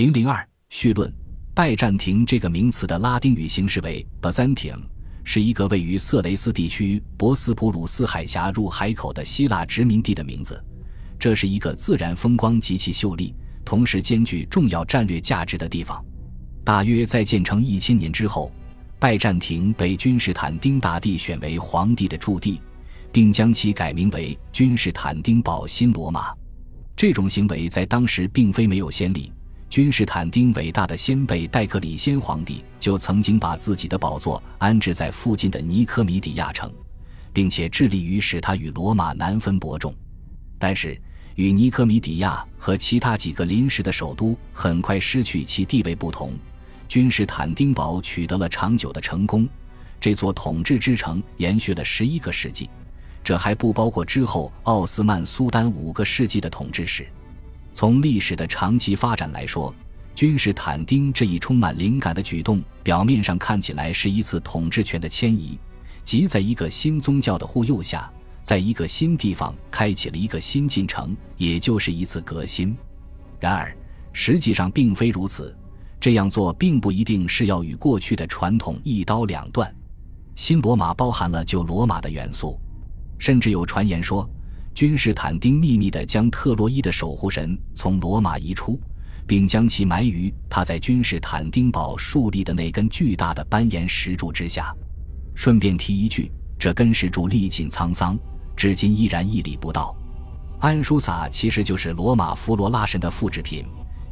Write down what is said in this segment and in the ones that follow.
零零二序论：拜占庭这个名词的拉丁语形式为 Byzantium，是一个位于色雷斯地区博斯普鲁斯海峡入海口的希腊殖民地的名字。这是一个自然风光极其秀丽，同时兼具重要战略价值的地方。大约在建成一千年之后，拜占庭被君士坦丁大帝选为皇帝的驻地，并将其改名为君士坦丁堡新罗马。这种行为在当时并非没有先例。君士坦丁伟大的先辈戴克里先皇帝就曾经把自己的宝座安置在附近的尼科米底亚城，并且致力于使它与罗马难分伯仲。但是，与尼科米底亚和其他几个临时的首都很快失去其地位不同，君士坦丁堡取得了长久的成功。这座统治之城延续了十一个世纪，这还不包括之后奥斯曼苏丹五个世纪的统治史。从历史的长期发展来说，君士坦丁这一充满灵感的举动，表面上看起来是一次统治权的迁移，即在一个新宗教的护佑下。在一个新地方开启了一个新进程，也就是一次革新。然而，实际上并非如此。这样做并不一定是要与过去的传统一刀两断。新罗马包含了旧罗马的元素，甚至有传言说，君士坦丁秘密地将特洛伊的守护神从罗马移出，并将其埋于他在君士坦丁堡树立的那根巨大的斑岩石柱之下。顺便提一句，这根石柱历尽沧桑。至今依然屹立不倒。安舒萨其实就是罗马弗罗拉神的复制品，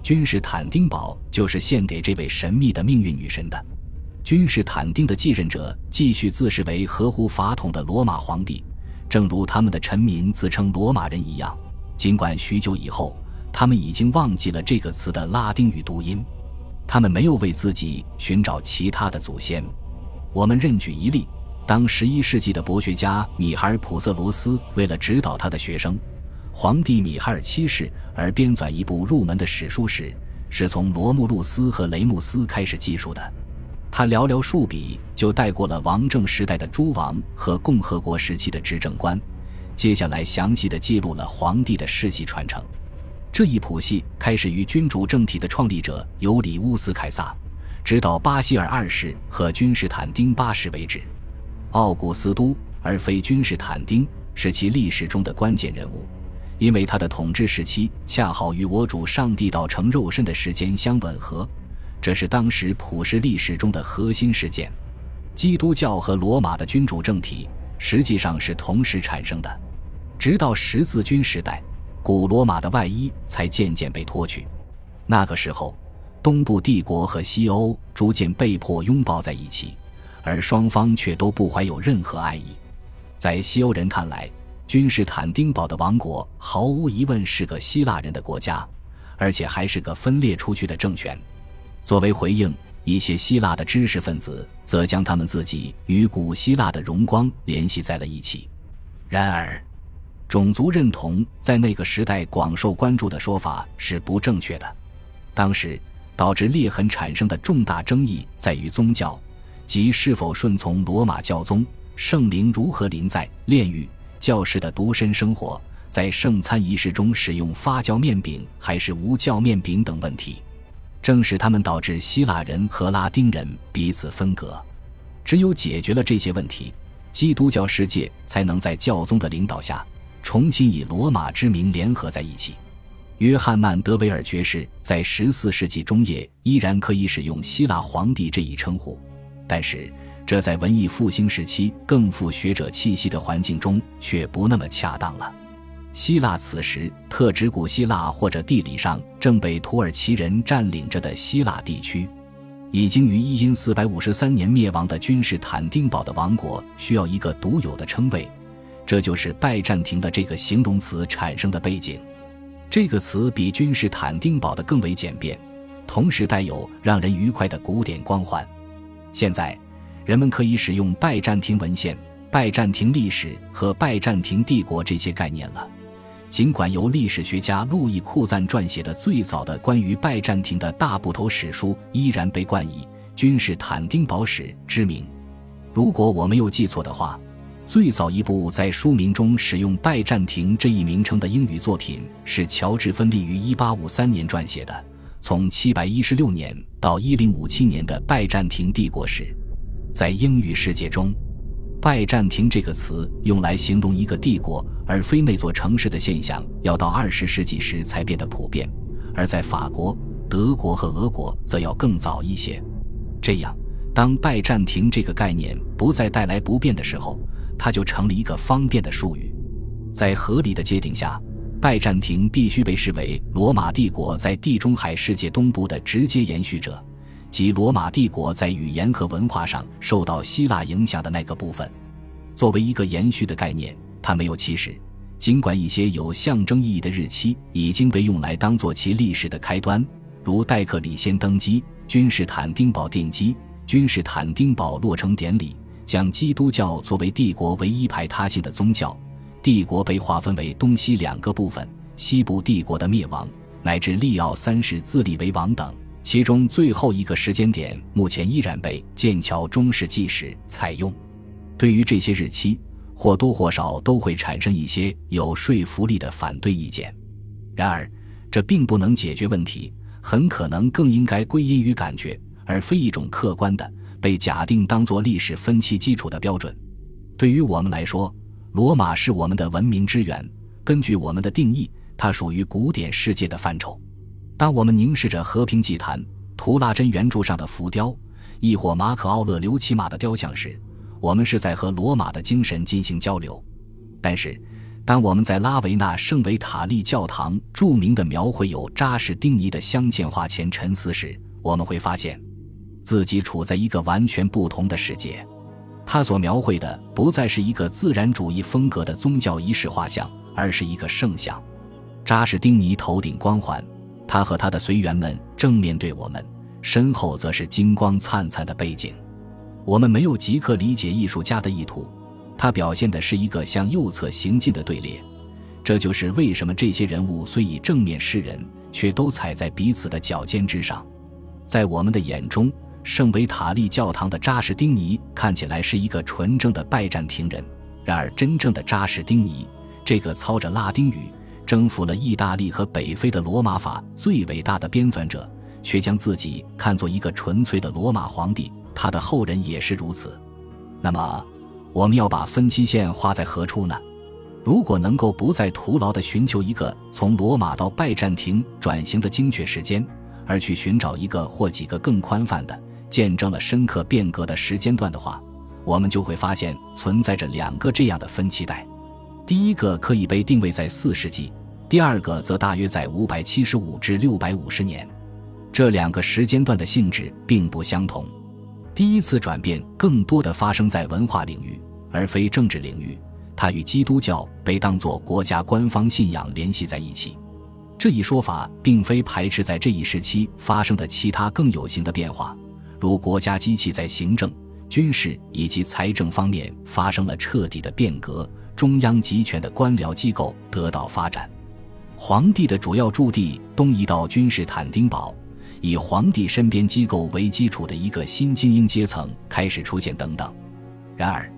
君士坦丁堡就是献给这位神秘的命运女神的。君士坦丁的继任者继续自视为合乎法统的罗马皇帝，正如他们的臣民自称罗马人一样。尽管许久以后，他们已经忘记了这个词的拉丁语读音，他们没有为自己寻找其他的祖先。我们任举一例。当十一世纪的博学家米海尔·普瑟罗斯为了指导他的学生，皇帝米海尔七世而编纂一部入门的史书时，是从罗慕路斯和雷穆斯开始记述的。他寥寥数笔就带过了王政时代的诸王和共和国时期的执政官，接下来详细的记录了皇帝的世袭传承。这一谱系开始于君主政体的创立者尤里乌斯·凯撒，直到巴西尔二世和君士坦丁八世为止。奥古斯都，而非君士坦丁，是其历史中的关键人物，因为他的统治时期恰好与我主上帝道成肉身的时间相吻合，这是当时普世历史中的核心事件。基督教和罗马的君主政体实际上是同时产生的，直到十字军时代，古罗马的外衣才渐渐被脱去。那个时候，东部帝国和西欧逐渐被迫拥抱在一起。而双方却都不怀有任何爱意，在西欧人看来，君士坦丁堡的王国毫无疑问是个希腊人的国家，而且还是个分裂出去的政权。作为回应，一些希腊的知识分子则将他们自己与古希腊的荣光联系在了一起。然而，种族认同在那个时代广受关注的说法是不正确的。当时导致裂痕产生的重大争议在于宗教。即是否顺从罗马教宗，圣灵如何临在炼狱，教士的独身生活，在圣餐仪式中使用发酵面饼还是无酵面饼等问题，正是他们导致希腊人和拉丁人彼此分隔。只有解决了这些问题，基督教世界才能在教宗的领导下重新以罗马之名联合在一起。约翰曼德维尔爵士在十四世纪中叶依然可以使用希腊皇帝这一称呼。但是，这在文艺复兴时期更富学者气息的环境中却不那么恰当了。希腊此时特指古希腊或者地理上正被土耳其人占领着的希腊地区。已经于一因四百五十三年灭亡的君士坦丁堡的王国需要一个独有的称谓，这就是拜占庭的这个形容词产生的背景。这个词比君士坦丁堡的更为简便，同时带有让人愉快的古典光环。现在，人们可以使用拜占庭文献、拜占庭历史和拜占庭帝国这些概念了。尽管由历史学家路易库赞撰写的最早的关于拜占庭的大部头史书依然被冠以《君士坦丁堡史》之名。如果我没有记错的话，最早一部在书名中使用拜占庭这一名称的英语作品是乔治芬利于1853年撰写的《从716年到1057年的拜占庭帝国史。在英语世界中，“拜占庭”这个词用来形容一个帝国，而非那座城市的现象，要到二十世纪时才变得普遍；而在法国、德国和俄国，则要更早一些。这样，当拜占庭这个概念不再带来不便的时候，它就成了一个方便的术语。在合理的界定下，拜占庭必须被视为罗马帝国在地中海世界东部的直接延续者。即罗马帝国在语言和文化上受到希腊影响的那个部分，作为一个延续的概念，它没有起始。尽管一些有象征意义的日期已经被用来当做其历史的开端，如戴克里先登基、君士坦丁堡奠基、君士坦丁堡落成典礼，将基督教作为帝国唯一排他性的宗教，帝国被划分为东西两个部分，西部帝国的灭亡，乃至利奥三世自立为王等。其中最后一个时间点，目前依然被剑桥中世纪史采用。对于这些日期，或多或少都会产生一些有说服力的反对意见。然而，这并不能解决问题，很可能更应该归因于感觉，而非一种客观的被假定当作历史分期基础的标准。对于我们来说，罗马是我们的文明之源。根据我们的定义，它属于古典世界的范畴。当我们凝视着和平祭坛、图拉真圆柱上的浮雕，亦或马可·奥勒留骑马的雕像时，我们是在和罗马的精神进行交流。但是，当我们在拉维纳圣维塔利教堂著名的描绘有扎什丁尼的镶嵌画前沉思时，我们会发现自己处在一个完全不同的世界。他所描绘的不再是一个自然主义风格的宗教仪式画像，而是一个圣像。扎什丁尼头顶光环。他和他的随员们正面对我们，身后则是金光灿灿的背景。我们没有即刻理解艺术家的意图，他表现的是一个向右侧行进的队列。这就是为什么这些人物虽以正面示人，却都踩在彼此的脚尖之上。在我们的眼中，圣维塔利教堂的扎什丁尼看起来是一个纯正的拜占庭人，然而真正的扎什丁尼，这个操着拉丁语。征服了意大利和北非的罗马法最伟大的编纂者，却将自己看作一个纯粹的罗马皇帝，他的后人也是如此。那么，我们要把分期线画在何处呢？如果能够不再徒劳地寻求一个从罗马到拜占庭转型的精确时间，而去寻找一个或几个更宽泛的、见证了深刻变革的时间段的话，我们就会发现存在着两个这样的分期带。第一个可以被定位在四世纪，第二个则大约在五百七十五至六百五十年。这两个时间段的性质并不相同。第一次转变更多的发生在文化领域，而非政治领域。它与基督教被当作国家官方信仰联系在一起。这一说法并非排斥在这一时期发生的其他更有形的变化，如国家机器在行政、军事以及财政方面发生了彻底的变革。中央集权的官僚机构得到发展，皇帝的主要驻地东移到君士坦丁堡，以皇帝身边机构为基础的一个新精英阶层开始出现等等。然而，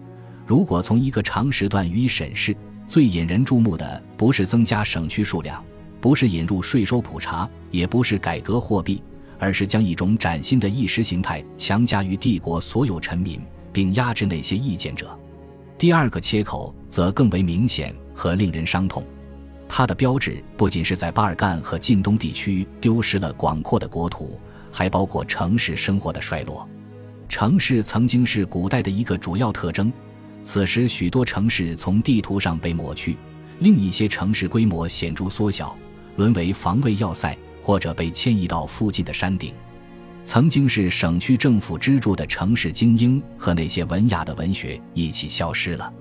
如果从一个长时段予以审视，最引人注目的不是增加省区数量，不是引入税收普查，也不是改革货币，而是将一种崭新的意识形态强加于帝国所有臣民，并压制那些意见者。第二个切口则更为明显和令人伤痛，它的标志不仅是在巴尔干和近东地区丢失了广阔的国土，还包括城市生活的衰落。城市曾经是古代的一个主要特征，此时许多城市从地图上被抹去，另一些城市规模显著缩小，沦为防卫要塞，或者被迁移到附近的山顶。曾经是省区政府支柱的城市精英和那些文雅的文学一起消失了，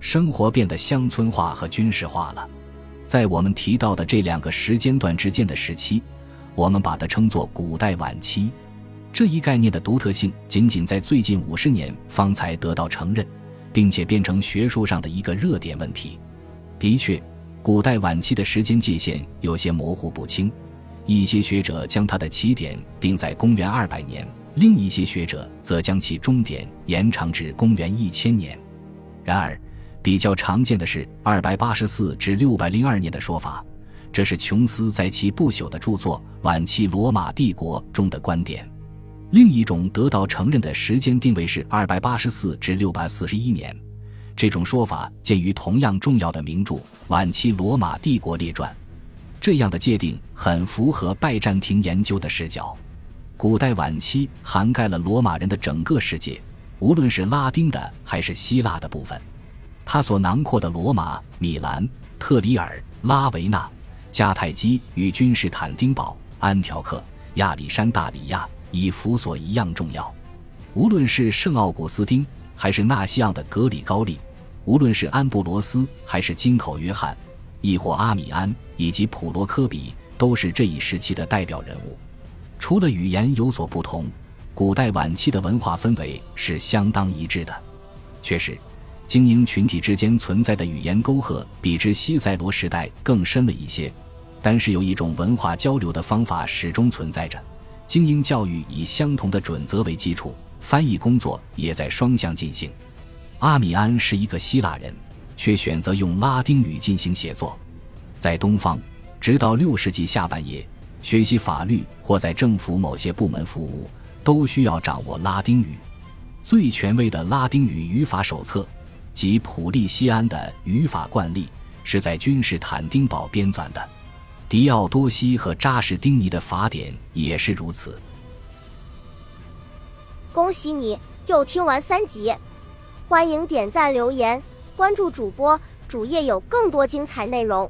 生活变得乡村化和军事化了。在我们提到的这两个时间段之间的时期，我们把它称作古代晚期。这一概念的独特性仅仅在最近五十年方才得到承认，并且变成学术上的一个热点问题。的确，古代晚期的时间界限有些模糊不清。一些学者将它的起点定在公元二百年，另一些学者则将其终点延长至公元一千年。然而，比较常见的是二百八十四至六百零二年的说法，这是琼斯在其不朽的著作《晚期罗马帝国》中的观点。另一种得到承认的时间定位是二百八十四至六百四十一年，这种说法见于同样重要的名著《晚期罗马帝国列传》。这样的界定很符合拜占庭研究的视角。古代晚期涵盖了罗马人的整个世界，无论是拉丁的还是希腊的部分。它所囊括的罗马、米兰、特里尔、拉维纳、迦太基与君士坦丁堡、安条克、亚历山大里亚，以弗所一样重要。无论是圣奥古斯丁，还是纳西昂的格里高利，无论是安布罗斯，还是金口约翰，亦或阿米安以及普罗科比，都是这一时期的代表人物。除了语言有所不同，古代晚期的文化氛围是相当一致的。确实，精英群体之间存在的语言沟壑比之西塞罗时代更深了一些，但是有一种文化交流的方法始终存在着。精英教育以相同的准则为基础，翻译工作也在双向进行。阿米安是一个希腊人，却选择用拉丁语进行写作。在东方，直到六世纪下半叶。学习法律或在政府某些部门服务，都需要掌握拉丁语。最权威的拉丁语语法手册，即普利西安的语法惯例，是在君士坦丁堡编纂的。迪奥多西和扎什丁尼的法典也是如此。恭喜你又听完三集，欢迎点赞、留言、关注主播，主页有更多精彩内容。